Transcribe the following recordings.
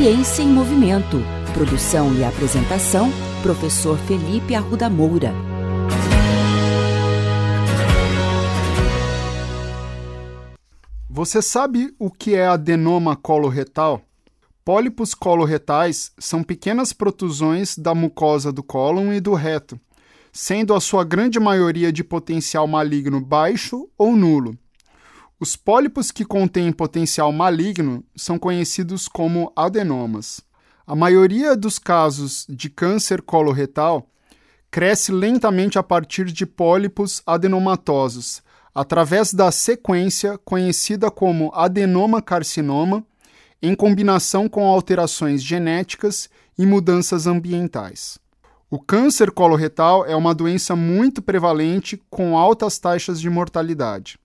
Ciência em Movimento. Produção e apresentação, professor Felipe Arruda Moura. Você sabe o que é adenoma coloretal? Pólipos coloretais são pequenas protusões da mucosa do cólon e do reto, sendo a sua grande maioria de potencial maligno baixo ou nulo. Os pólipos que contêm potencial maligno são conhecidos como adenomas. A maioria dos casos de câncer coloretal cresce lentamente a partir de pólipos adenomatosos, através da sequência conhecida como adenoma carcinoma, em combinação com alterações genéticas e mudanças ambientais. O câncer coloretal é uma doença muito prevalente com altas taxas de mortalidade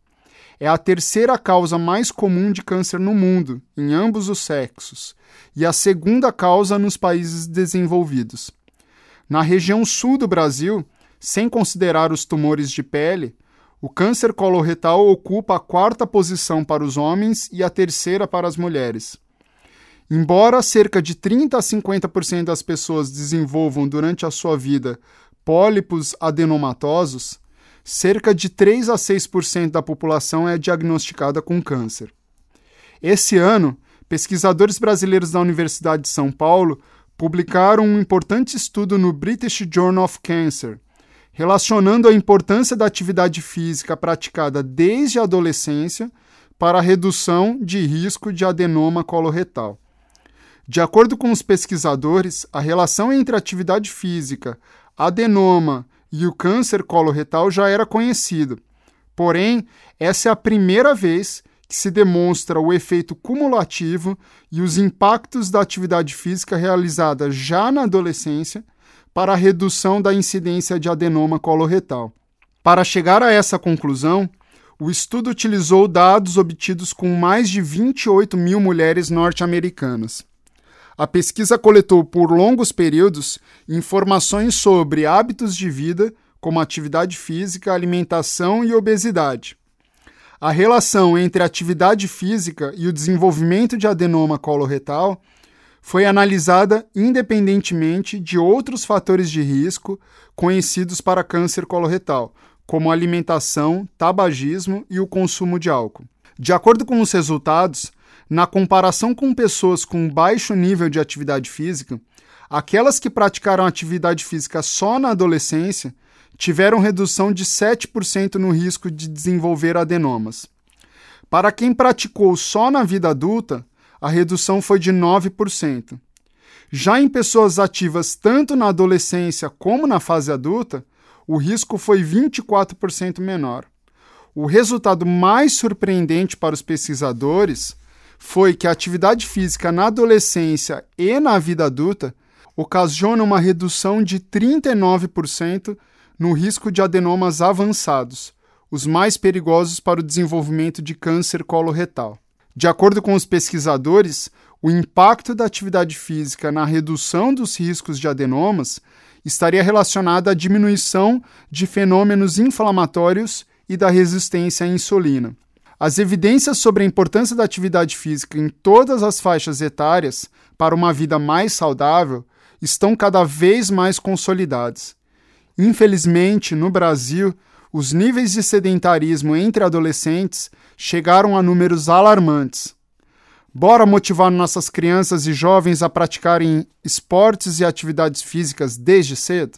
é a terceira causa mais comum de câncer no mundo, em ambos os sexos, e a segunda causa nos países desenvolvidos. Na região sul do Brasil, sem considerar os tumores de pele, o câncer coloretal ocupa a quarta posição para os homens e a terceira para as mulheres. Embora cerca de 30 a 50% das pessoas desenvolvam durante a sua vida pólipos adenomatosos, cerca de 3 a 6% da população é diagnosticada com câncer. Esse ano, pesquisadores brasileiros da Universidade de São Paulo publicaram um importante estudo no British Journal of Cancer, relacionando a importância da atividade física praticada desde a adolescência para a redução de risco de adenoma coloretal. De acordo com os pesquisadores, a relação entre atividade física, adenoma e o câncer coloretal já era conhecido. Porém, essa é a primeira vez que se demonstra o efeito cumulativo e os impactos da atividade física realizada já na adolescência para a redução da incidência de adenoma coloretal. Para chegar a essa conclusão, o estudo utilizou dados obtidos com mais de 28 mil mulheres norte-americanas. A pesquisa coletou por longos períodos informações sobre hábitos de vida, como atividade física, alimentação e obesidade. A relação entre atividade física e o desenvolvimento de adenoma coloretal foi analisada independentemente de outros fatores de risco conhecidos para câncer coloretal, como alimentação, tabagismo e o consumo de álcool. De acordo com os resultados, na comparação com pessoas com baixo nível de atividade física, aquelas que praticaram atividade física só na adolescência tiveram redução de 7% no risco de desenvolver adenomas. Para quem praticou só na vida adulta, a redução foi de 9%. Já em pessoas ativas tanto na adolescência como na fase adulta, o risco foi 24% menor. O resultado mais surpreendente para os pesquisadores foi que a atividade física na adolescência e na vida adulta ocasiona uma redução de 39% no risco de adenomas avançados, os mais perigosos para o desenvolvimento de câncer coloretal. De acordo com os pesquisadores, o impacto da atividade física na redução dos riscos de adenomas estaria relacionado à diminuição de fenômenos inflamatórios e da resistência à insulina. As evidências sobre a importância da atividade física em todas as faixas etárias para uma vida mais saudável estão cada vez mais consolidadas. Infelizmente, no Brasil, os níveis de sedentarismo entre adolescentes chegaram a números alarmantes. Bora motivar nossas crianças e jovens a praticarem esportes e atividades físicas desde cedo?